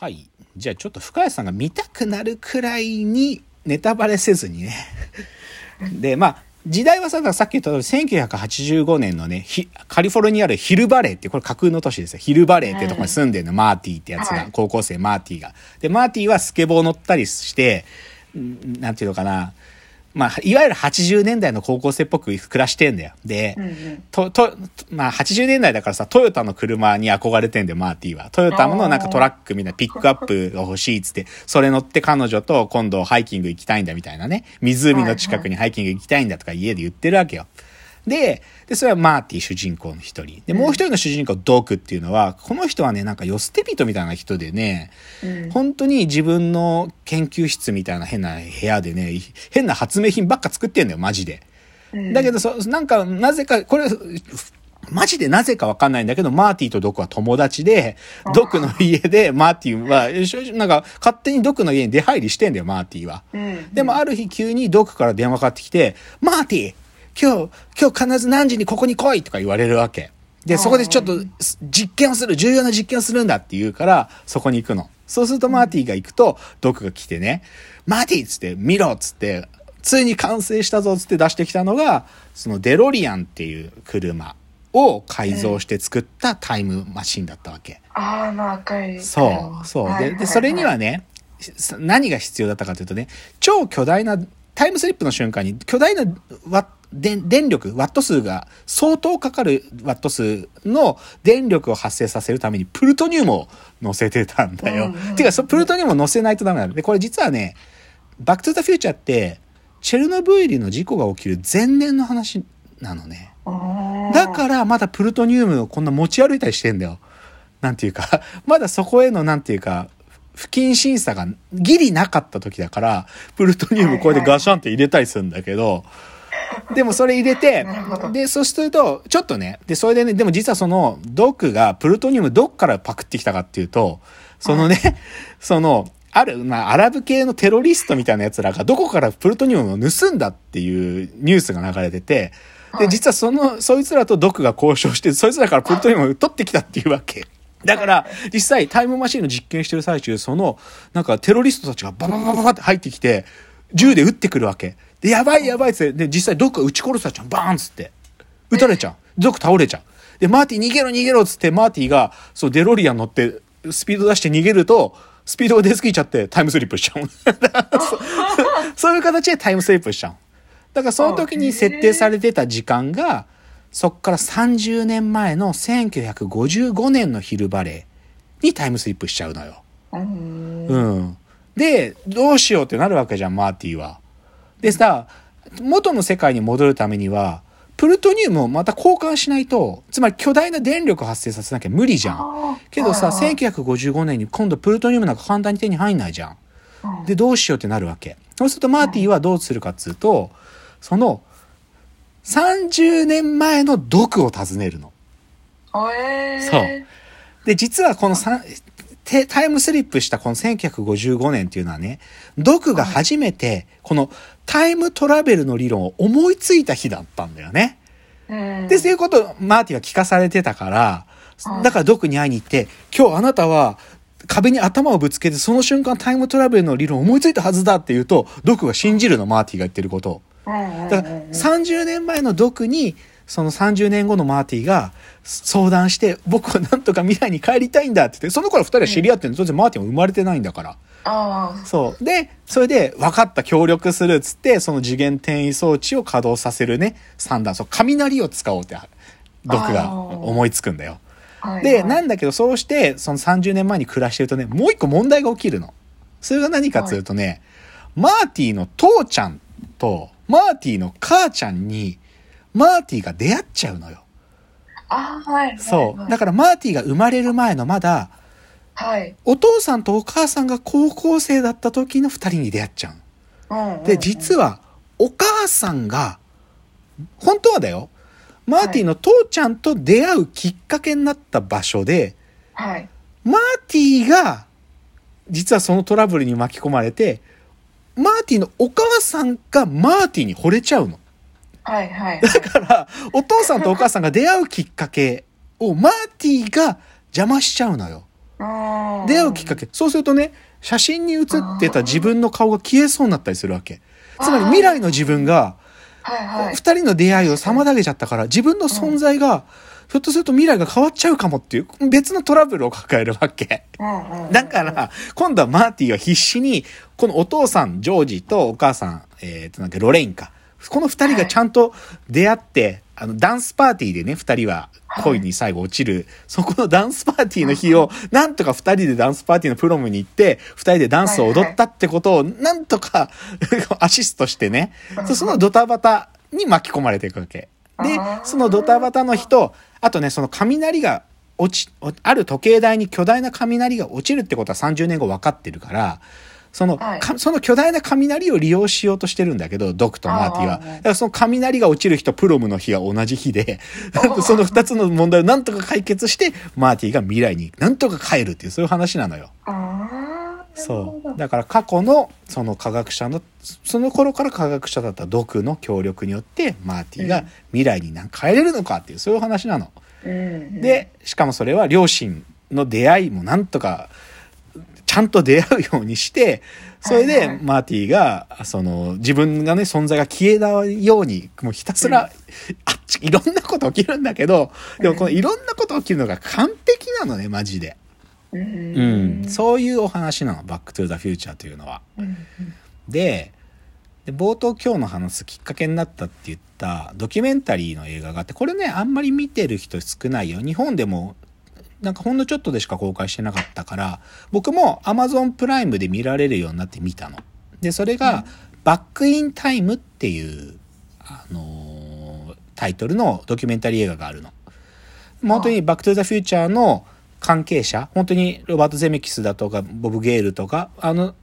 はい。じゃあちょっと深谷さんが見たくなるくらいにネタバレせずにね。で、まあ、時代はさ、さっき言った通り、1985年のね、カリフォルニアあるヒルバレーって、これ架空の都市ですよ。ヒルバレーってとこに住んでるの、マーティーってやつが、はい高校生マーティーが。で、マーティーはスケボー乗ったりして、んなんていうのかな、まあ、いわゆる80年代の高校生っぽく暮らしてんだよ。で、うんうんと、と、まあ、80年代だからさ、トヨタの車に憧れてんだよ、マーティは。トヨタのなんかトラックみたいなピックアップが欲しいっつって、それ乗って彼女と今度ハイキング行きたいんだみたいなね。湖の近くにハイキング行きたいんだとか家で言ってるわけよ。で、で、それはマーティ主人公の一人。で、もう一人の主人公、ドクっていうのは、この人はね、なんか寄捨て人みたいな人でね、うん本当に自分の研究室みたいな変な部屋でね、変な発明品ばっか作ってんだよ、マジで。うんだけど、そ、なんか、なぜか、これ、マジでなぜかわかんないんだけど、マーティとドクは友達で、ドクの家で、マーティは、なんか、勝手にドクの家に出入りしてんだよ、マーティは。うんでも、ある日急にドクから電話かかってきて、マーティ今日、今日必ず何時にここに来いとか言われるわけ。で、そこでちょっと実験をする、重要な実験をするんだって言うから、そこに行くの。そうするとマーティが行くと、ドクが来てね、マーティっつって、見ろっつって、ついに完成したぞっつって出してきたのが、そのデロリアンっていう車を改造して作ったタイムマシンだったわけ。ああ、まあ赤い。そう、そう。で、はいはいで、それにはね、さ何が必要だったかというとね、超巨大な、タイムスリップの瞬間に巨大な電電力、ワット数が相当かかるワット数の電力を発生させるためにプルトニウムを乗せてたんだよ。うんうんうんてか、そプルトニウムを乗せないとダメなの。で、これ実はね、バックトゥザフューチャーって、チェルノブイリの事故が起きる前年の話なのね。うんだからまだプルトニウムをこんな持ち歩いたりしてんだよ。なんていうか、まだそこへのなんていうか、不謹慎さがギリなかった時だから、プルトニウムこうやってガシャンって入れたりするんだけど、でもそれ入れてで、そうすると、ちょっとね、で、それでね、でも実はその、ドックがプルトニウムどっからパクってきたかっていうと、そのね、その、ある、まあ、アラブ系のテロリストみたいな奴らがどこからプルトニウムを盗んだっていうニュースが流れてて、で、はい。実はその、そいつらとドクが交渉して、そいつらからプルトニウムを取ってきたっていうわけ。だから、実際タイムマシンの実験してる最中、その、なんかテロリストたちがバババババって入ってきて、銃で撃ってくるわけ。で、やばいやばいっつって、で、実際ドクが撃ち殺されちゃう。バーンっつって。撃たれちゃう。ドク倒れちゃう。で、マーティ逃げろ逃げろっつって、マーティが、そう、デロリアン乗って、スピード出して逃げると、スピードが出すぎちゃってタイムスリップしちゃう。そういう形でタイムスリップしちゃう。だからその時に設定されてた時間が、そっから30年前の1955年の昼バレーにタイムスリップしちゃうのよ。うんうん。で、どうしようってなるわけじゃん、マーティは。でさ、元の世界に戻るためには、プルトニウムをまた交換しないと、つまり巨大な電力を発生させなきゃ無理じゃん。けどさ、はいはい1955年に今度プルトニウムなんか簡単に手に入んないじゃん。うんで、どうしようってなるわけ。そうするとマーティはどうするかっつうと、その、30年前の毒を訪ねるの。そうで、実はこのタイムスリップしたこの1955年っていうのはね、ドクが初めてこのタイムトラベルの理論を思いついた日だったんだよね。うん。で、そういうことをマーティは聞かされてたからう、んだからドクに会いに行って、今日あなたは壁に頭をぶつけてその瞬間タイムトラベルの理論を思いついたはずだって言うと、ドクが信じるの、マーティが言ってることだから30年前のドクにその30年後のマーティが相談して僕はなんとか未来に帰りたいんだって言ってその頃二人は知り合ってるの。当然マーティも生まれてないんだから。ああ。そう。でそれで分かった協力するっつってその次元転移装置を稼働させるね。三段。そう雷を使おうってドクが思いつくんだよ。ではいはい。なんだけどそうしてその30年前に暮らしてるとねもう一個問題が起きるの。それが何かっていうとね、マーティの父ちゃんとマーティの母ちゃんにマーティが出会っちゃうのよ。あーはいはいそう。だかからマーティが生まれる前のまだ、はいお父さんとお母さんが高校生だった時の二人に出会っちゃう。うんうんで、実は、お母さんが、本当はだよ、マーティの父ちゃんと出会うきっかけになった場所で、はいマーティが、実はそのトラブルに巻き込まれて、マーティのお母さんがマーティに惚れちゃうの。はいはいだから、お父さんとお母さんが出会うきっかけをマーティが邪魔しちゃうのよ。うん出会うきっかけ。そうするとね、写真に写ってた自分の顔が消えそうになったりするわけ。つまり未来の自分が。二人の出会いを妨げちゃったから、自分の存在が、ひょっとすると未来が変わっちゃうかもっていう、別のトラブルを抱えるわけ。だから、今度はマーティは必死に、このお父さん、ジョージとお母さん、えっ、と、なんかロレインか。この二人がちゃんと出会って、あの、ダンスパーティーでね、二人は恋に最後落ちる、そこのダンスパーティーの日を、なんとか二人でダンスパーティーのプロムに行って、二人でダンスを踊ったってことを、なんとかアシストしてね、そそのドタバタに巻き込まれていくわけ。でそのドタバタの日と、あとね、その雷が落ち、ある時計台に巨大な雷が落ちるってことは30年後分かってるから、その、はいかその巨大な雷を利用しようとしてるんだけど、ドクとマーティは。だからその雷が落ちる日とプロムの日が同じ日で、その二つの問題をなんとか解決して、マーティが未来になんとか帰るっていう、そういう話なのよ。そう。だから過去のその科学者の、その頃から科学者だったドクの協力によって、マーティが未来に何か変えれるのかっていう、そういう話なの。うんで、しかもそれは両親の出会いもなんとか、ちゃんと出会うようにして、それでマーティが、その、自分がね、存在が消えないように、もうひたすら、あっち、いろんなこと起きるんだけど、でもこのいろんなこと起きるのが完璧なのね、マジで。ううんん。そういうお話なの、バックトゥーザフューチャーというのは。うんでで冒頭今日の話すきっかけになったって言ったドキュメンタリーの映画があってこれねあんまり見てる人少ないよ日本でもなんかほんのちょっとでしか公開してなかったから僕も Amazon プライムで見られるようになって見たの。でそれが「バック・イン・タイム」っていう、あのータイトルのドキュメンタリー映画があるの。本当にバックトゥザフューチャーの関係者、本当にロバート・ゼメキスだとか、ボブ・ゲイルとか、あの、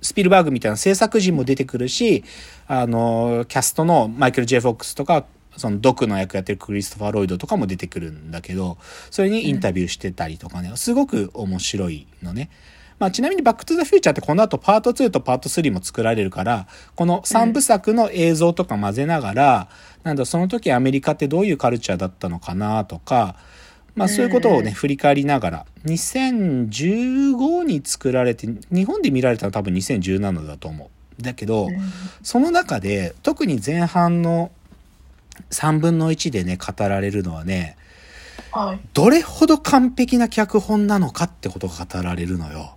スピルバーグみたいな制作陣も出てくるし、あの、キャストのマイケル・ジェフォックスとか、そのドクの役やってるクリストファー・ロイドとかも出てくるんだけど、それにインタビューしてたりとかね、すごく面白いのね。まあ、ちなみにバックトゥザフューチャーってこの後パート2とパート3も作られるから、この3部作の映像とか混ぜながら、なんだ、その時アメリカってどういうカルチャーだったのかなとか、まあそういうことをね、振り返りながら、2015に作られて、日本で見られたのは多分2017だと思う。だけど、その中で、特に前半の3分の1でね、語られるのはね、はい。どれほど完璧な脚本なのかってことが語られるのよ。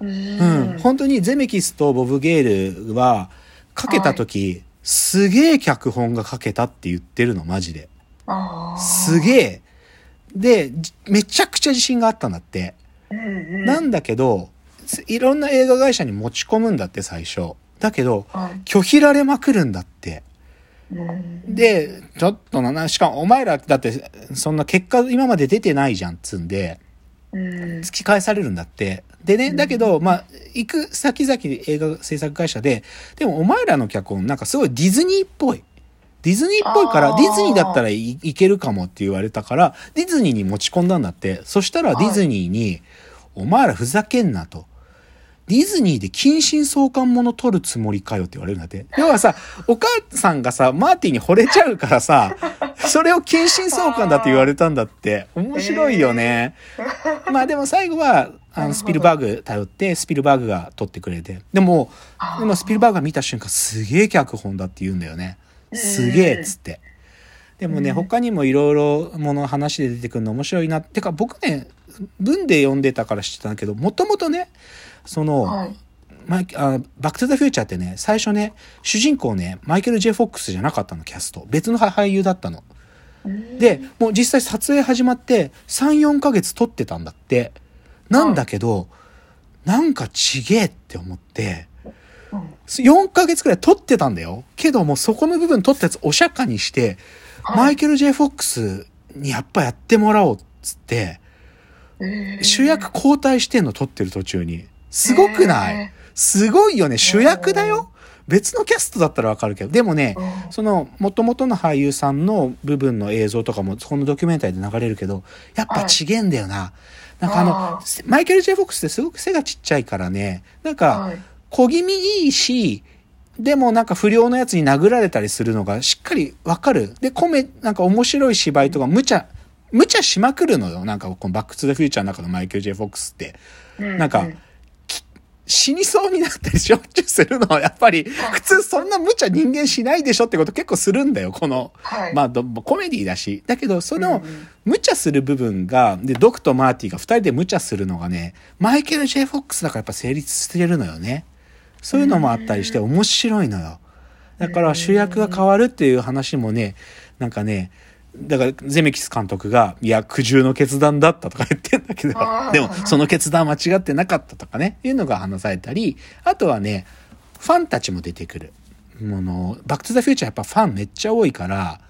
ううん。ん、本当にゼメキスとボブ・ゲールはかけた時、すげえ脚本が書けたって言ってるのマジで。すげえ。でじめちゃくちゃ自信があったんだって、うんうん。なんだけどすいろんな映画会社に持ち込むんだって最初。だけどはい。拒否られまくるんだって。うんでちょっとななしかもお前らだってそんな結果今まで出てないじゃんっつんでうん突き返されるんだって。でね、だけど、まあ、行く先々映画制作会社で、でもお前らの脚本なんかすごいディズニーっぽい。ディズニーっぽいから、ディズニーだったらいいけるかもって言われたから、ディズニーに持ち込んだんだって。そしたらディズニーに、お前らふざけんなと。ディズニーで近親相関もの撮るつもりかよって言われるんだって。要はさ、お母さんがさ、マーティンに惚れちゃうからさ、それを近親相関だって言われたんだって。面白いよね。まあでも最後は、あの、スピルバーグ頼って、スピルバーグが撮ってくれて。でも、でもスピルバーグが見た瞬間、すげえ脚本だって言うんだよね。すげえっつって。でもね、うん他にもいろいろもの話で出てくるの面白いな。てか僕ね、文で読んでたから知ってたんだけど、もともとね、その、はいマイあバックトゥザフューチャーってね、最初ね、主人公ね、マイケル・ジェフォックスじゃなかったの、キャスト。別の俳優だったの。うんで、もう実際撮影始まって3、4ヶ月撮ってたんだって。なんだけど、なんかちげえって思って、うん4ヶ月くらい撮ってたんだよ。けどもうそこの部分撮ったやつお釈迦にして、はいマイケル・ジェフォックスにやっぱやってもらおうっつって、えー主役交代してんの撮ってる途中に。すごくない、えすごいよね。主役だよ。別のキャストだったらわかるけど。でもね、うんその元々の俳優さんの部分の映像とかもこのドキュメンタリーで流れるけど、やっぱちげえんだよな。なんかあのあ、マイケル・ジェフォックスってすごく背がちっちゃいからね、なんかはい小気味いいし、でもなんか不良のやつに殴られたりするのがしっかりわかる。で、コメ、なんか面白い芝居とか無茶、無茶しまくるのよ。なんか、このバックトゥザフューチャーの中のマイケル・ジェイ・フォックスって。なんか、死にそうになったりしょっちゅうするのは、やっぱり、普通そんな無茶人間しないでしょってこと結構するんだよ、この。はいまあ、どコメディだし。だけど、その無茶する部分が、で、ドクとマーティが二人で無茶するのがね、マイケル・ジェイ・フォックスだからやっぱ成立してるのよね。そういうのもあったりして面白いのよ。だから主役が変わるっていう話もね、なんかね、だからゼメキス監督が、いや、苦渋の決断だったとか言ってんだけどでもその決断は間違ってなかったとかね、いうのが話されたり、あとはね、ファンたちも出てくる。もの、バックトゥザフューチャーやっぱファンめっちゃ多いから、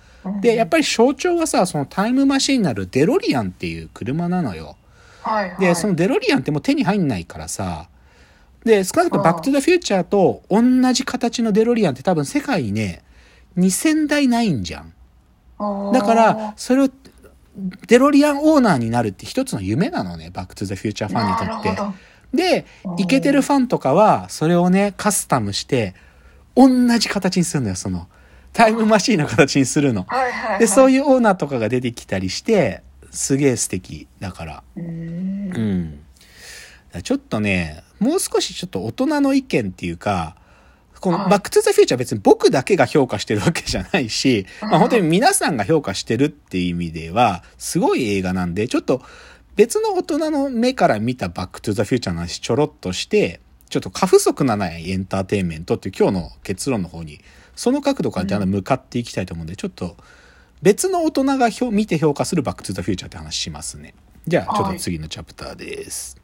で、やっぱり象徴はさ、そのタイムマシンになるデロリアンっていう車なのよ。はいはい、で、そのデロリアンってもう手に入んないからさ、で、少なくともバックトゥザフューチャーと同じ形のデロリアンって多分世界にね、2000台ないんじゃん。だから、それを、デロリアンオーナーになるって一つの夢なのね、バックトゥザフューチャーファンにとってで、イケてるファンとかは、それをね、カスタムして、同じ形にするのよ、その、タイムマシーンの形にするの。はいはい、はい。で、そういうオーナーとかが出てきたりして、すげえ素敵だから。うーんうん。だからちょっとね、もう少しちょっと大人の意見っていうか、このはいバックトゥザフューチャー別に僕だけが評価してるわけじゃないし、まあ本当に皆さんが評価してるっていう意味では、すごい映画なんで、ちょっと別の大人の目から見たバックトゥザフューチャーの話ちょろっとして、ちょっと過不足なないエンターテインメントっていう今日の結論の方に、その角度からだんだん向かっていきたいと思うんで、ちょっと別の大人が評見て評価するバックトゥザフューチャーって話しますね。じゃあ、ちょっと次のチャプターです。